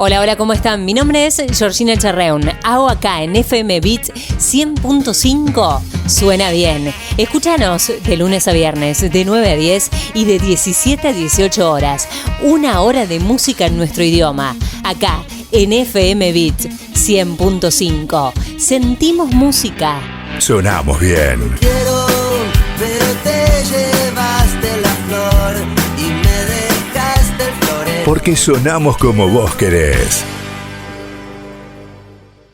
Hola, hola, ¿cómo están? Mi nombre es Georgina Charreun. Hago acá en FM Beat 100.5. Suena bien. Escúchanos de lunes a viernes, de 9 a 10 y de 17 a 18 horas. Una hora de música en nuestro idioma. Acá en FM Beat 100.5. Sentimos música. Sonamos bien. Quiero, pero te Porque sonamos como vos querés.